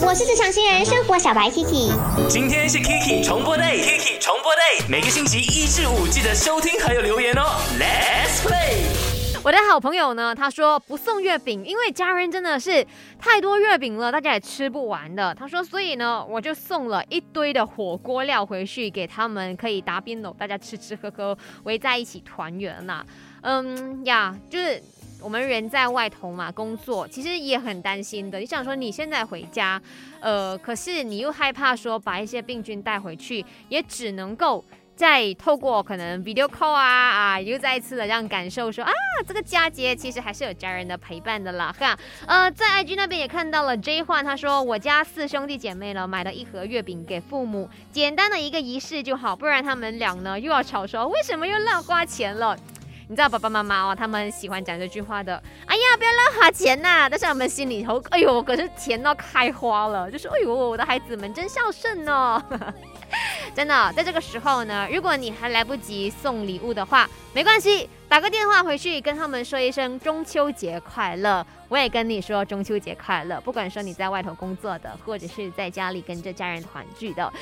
我是职场新人生活小白 Kiki。今天是 Kiki 重播 day，Kiki 重播 day，每个星期一至五记得收听还有留言哦。Let's play。我的好朋友呢，他说不送月饼，因为家人真的是太多月饼了，大家也吃不完的。他说，所以呢，我就送了一堆的火锅料回去给他们，可以打边炉，大家吃吃喝喝，围在一起团圆呐。嗯呀，就是我们人在外头嘛，工作其实也很担心的。你想说你现在回家，呃，可是你又害怕说把一些病菌带回去，也只能够再透过可能 video call 啊啊，又再一次的让感受说啊，这个佳节其实还是有家人的陪伴的啦哈。呃，在 IG 那边也看到了 J 焕，他说我家四兄弟姐妹呢买了一盒月饼给父母，简单的一个仪式就好，不然他们俩呢又要吵说为什么又乱花钱了。你知道爸爸妈妈哦，他们喜欢讲这句话的。哎呀，不要乱花钱呐！但是我们心里头，哎呦，可是甜到开花了，就是哎呦，我的孩子们真孝顺哦。真的，在这个时候呢，如果你还来不及送礼物的话，没关系，打个电话回去跟他们说一声中秋节快乐。我也跟你说中秋节快乐，不管说你在外头工作的，或者是在家里跟着家人团聚的，